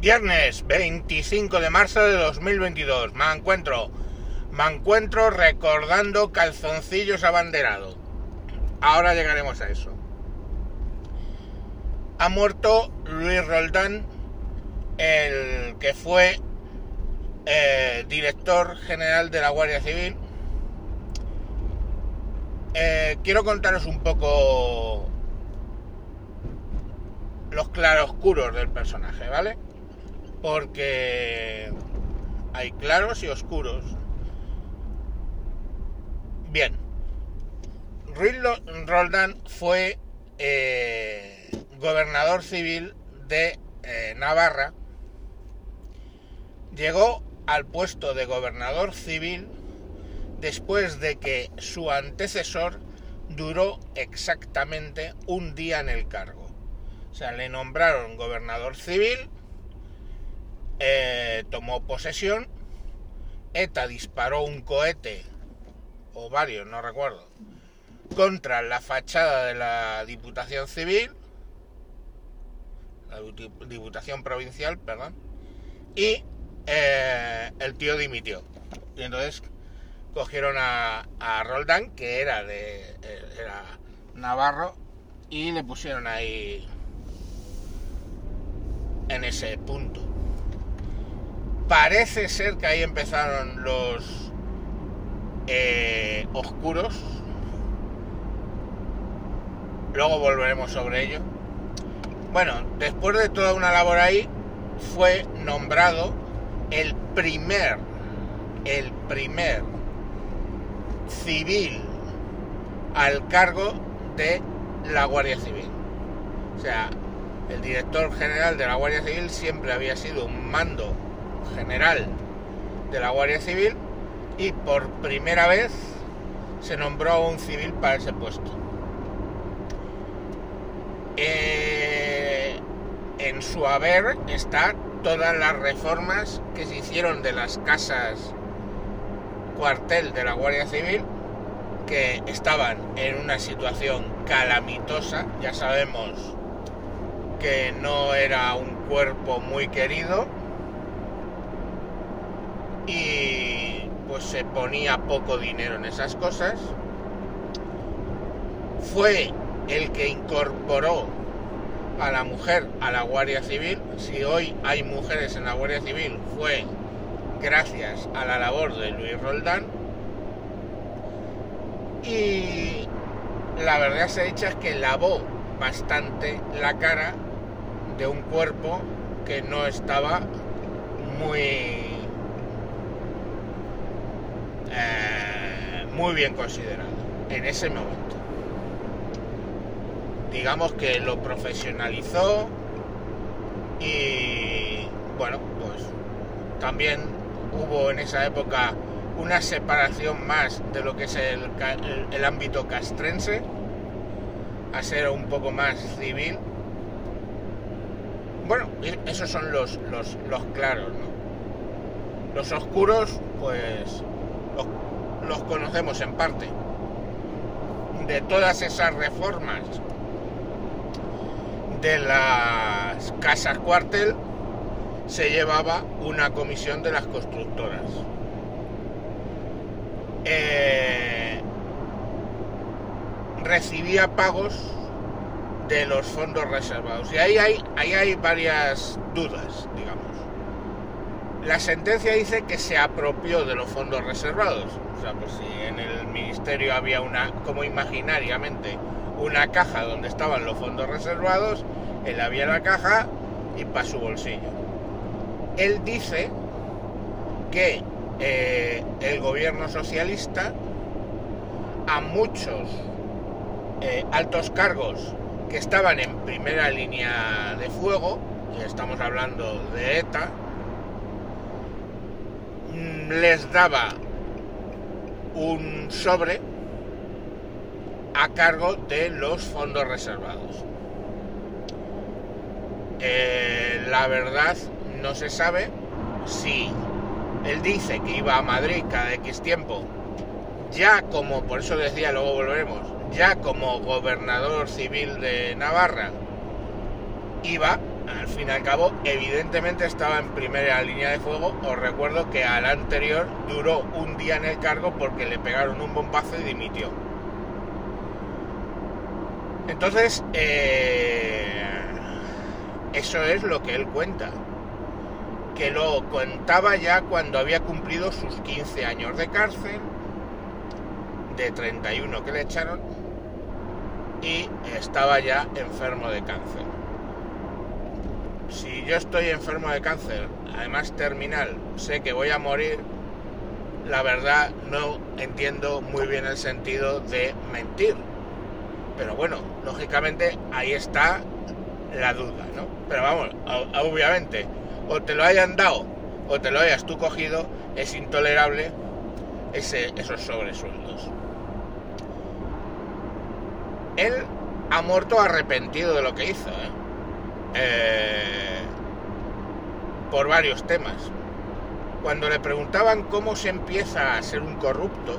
Viernes 25 de marzo de 2022. Me encuentro, me encuentro recordando calzoncillos abanderados. Ahora llegaremos a eso. Ha muerto Luis Roldán, el que fue eh, director general de la Guardia Civil. Eh, quiero contaros un poco los claroscuros del personaje, ¿vale? Porque hay claros y oscuros. Bien. Roldán fue eh, gobernador civil de eh, Navarra. Llegó al puesto de gobernador civil después de que su antecesor duró exactamente un día en el cargo. O sea, le nombraron gobernador civil, eh, tomó posesión, ETA disparó un cohete, o varios, no recuerdo, contra la fachada de la Diputación Civil, la Diputación Provincial, perdón, y eh, el tío dimitió. Y entonces cogieron a, a Roldán, que era de eh, era Navarro, y le pusieron ahí en ese punto. Parece ser que ahí empezaron los eh, oscuros. Luego volveremos sobre ello. Bueno, después de toda una labor ahí, fue nombrado el primer, el primer civil al cargo de la Guardia Civil. O sea, el director general de la Guardia Civil siempre había sido un mando general de la Guardia Civil y por primera vez se nombró un civil para ese puesto. Eh, en su haber están todas las reformas que se hicieron de las casas cuartel de la Guardia Civil que estaban en una situación calamitosa, ya sabemos que no era un cuerpo muy querido y pues se ponía poco dinero en esas cosas. Fue el que incorporó a la mujer a la Guardia Civil. Si hoy hay mujeres en la Guardia Civil fue gracias a la labor de Luis Roldán. Y la verdad se dicha es que lavó bastante la cara de un cuerpo que no estaba muy eh, muy bien considerado en ese momento. Digamos que lo profesionalizó y bueno, pues también hubo en esa época una separación más de lo que es el, el, ámbito castrense a ser un poco más civil bueno, esos son los, los, los claros. Los oscuros, pues los, conocemos en parte. De todas esas reformas de las casas cuartel se llevaba una comisión de las constructoras. Eh, recibía pagos de los fondos reservados. Y ahí hay, ahí hay varias dudas. La sentencia dice que se apropió de los fondos reservados. O sea, pues si en el ministerio había una, como imaginariamente, una caja donde estaban los fondos reservados, él había la caja y para su bolsillo. Él dice que eh, el gobierno socialista a muchos eh, altos cargos que estaban en primera línea de fuego, y estamos hablando de ETA, les daba un sobre a cargo de los fondos reservados. Eh, la verdad no se sabe si él dice que iba a Madrid cada X tiempo, ya como, por eso decía, luego volveremos, ya como gobernador civil de Navarra, iba al fin y al cabo, evidentemente estaba en primera línea de fuego. Os recuerdo que al anterior duró un día en el cargo porque le pegaron un bombazo y dimitió. Entonces, eh, eso es lo que él cuenta. Que lo contaba ya cuando había cumplido sus 15 años de cárcel, de 31 que le echaron, y estaba ya enfermo de cáncer. Si yo estoy enfermo de cáncer, además terminal, sé que voy a morir, la verdad no entiendo muy bien el sentido de mentir. Pero bueno, lógicamente ahí está la duda, ¿no? Pero vamos, obviamente, o te lo hayan dado o te lo hayas tú cogido, es intolerable ese, esos sobresueldos. Él ha muerto arrepentido de lo que hizo, ¿eh? Eh, por varios temas. Cuando le preguntaban cómo se empieza a ser un corrupto,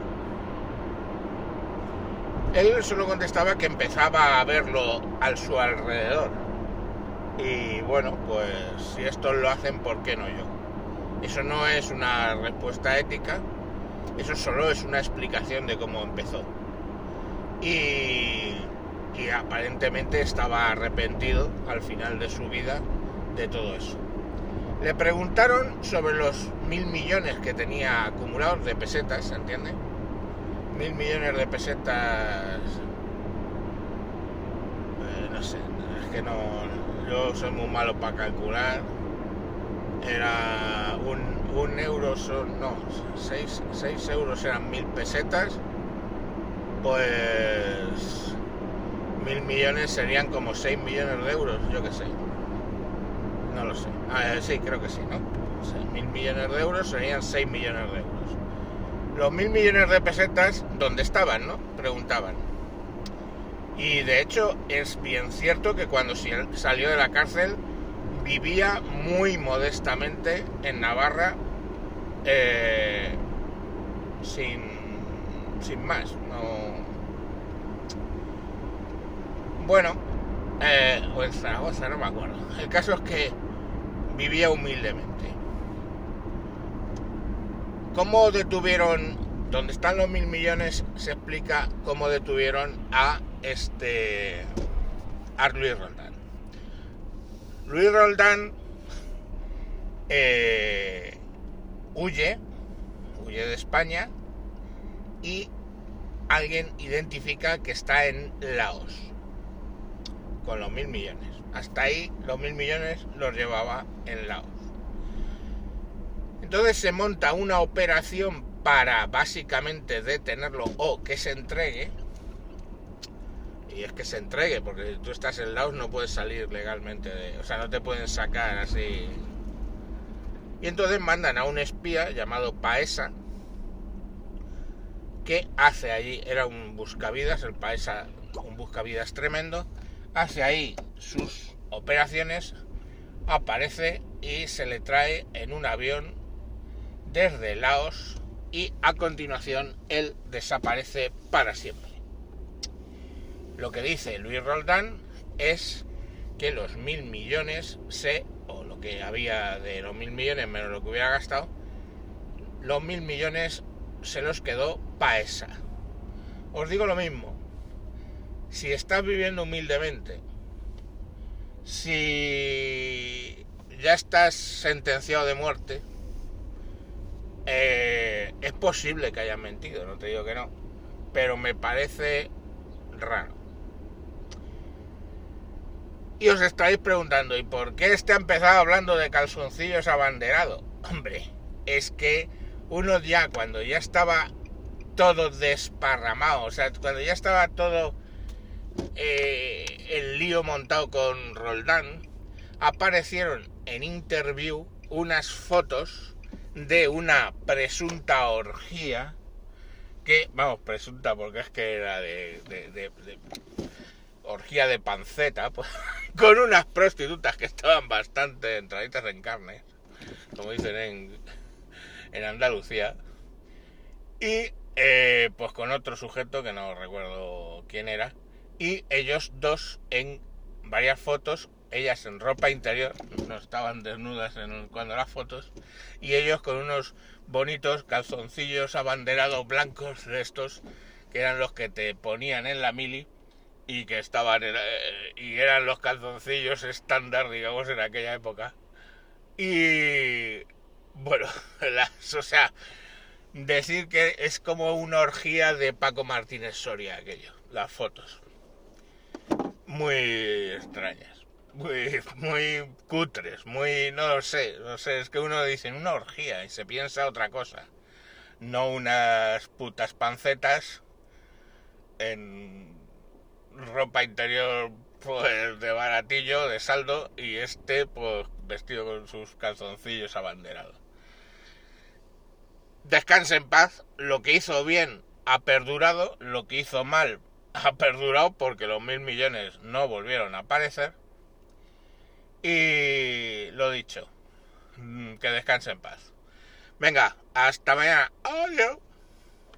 él solo contestaba que empezaba a verlo a su alrededor. Y bueno, pues si estos lo hacen, ¿por qué no yo? Eso no es una respuesta ética, eso solo es una explicación de cómo empezó. Y, y aparentemente estaba arrepentido al final de su vida de todo eso. Le preguntaron sobre los mil millones que tenía acumulados de pesetas, ¿entiende? Mil millones de pesetas. Eh, no sé, es que no. Yo soy muy malo para calcular. Era un, un euro, son. No, seis, seis euros eran mil pesetas. Pues mil millones serían como 6 millones de euros, yo que sé. No lo sé. Ah, eh, sí, creo que sí, ¿no? mil millones de euros serían 6 millones de euros. Los mil millones de pesetas, ¿dónde estaban, no? Preguntaban. Y de hecho es bien cierto que cuando salió de la cárcel vivía muy modestamente en Navarra eh, sin, sin más. No, bueno, eh, o en no me acuerdo. El caso es que vivía humildemente. ¿Cómo detuvieron, donde están los mil millones, se explica cómo detuvieron a este, Luis Roldán. Luis Roldán eh, huye, huye de España y alguien identifica que está en Laos con los mil millones. Hasta ahí los mil millones los llevaba en Laos. Entonces se monta una operación para básicamente detenerlo o que se entregue. Y es que se entregue, porque tú estás en Laos no puedes salir legalmente de. O sea, no te pueden sacar así. Y entonces mandan a un espía llamado Paesa, que hace allí, era un buscavidas, el Paesa, un buscavidas tremendo, hace ahí sus operaciones, aparece y se le trae en un avión desde Laos y a continuación él desaparece para siempre. Lo que dice Luis Roldán es que los mil millones se, o lo que había de los mil millones menos lo que hubiera gastado, los mil millones se los quedó Paesa. Os digo lo mismo, si estás viviendo humildemente, si ya estás sentenciado de muerte, eh, es posible que hayas mentido, no te digo que no, pero me parece raro. Y os estáis preguntando, ¿y por qué este ha empezado hablando de calzoncillos abanderados? Hombre, es que uno ya cuando ya estaba todo desparramado, o sea, cuando ya estaba todo eh, el lío montado con Roldán, aparecieron en interview unas fotos de una presunta orgía que, vamos, presunta porque es que era de, orgía de panceta, con unas prostitutas que estaban bastante entraditas en carne, como dicen en, en Andalucía, y eh, pues con otro sujeto que no recuerdo quién era, y ellos dos en varias fotos ellas en ropa interior, no estaban desnudas cuando las fotos, y ellos con unos bonitos calzoncillos abanderados blancos de estos, que eran los que te ponían en la mili, y que estaban, eh, y eran los calzoncillos estándar, digamos, en aquella época. Y bueno, o sea, decir que es como una orgía de Paco Martínez Soria aquello, las fotos. Muy extrañas, muy, muy cutres, muy, no lo sé, no sé, es que uno dice una orgía y se piensa otra cosa, no unas putas pancetas en ropa interior pues de baratillo, de saldo, y este pues vestido con sus calzoncillos abanderados. Descanse en paz, lo que hizo bien ha perdurado, lo que hizo mal ha perdurado porque los mil millones no volvieron a aparecer. Y lo dicho, que descanse en paz. Venga, hasta mañana. Adiós.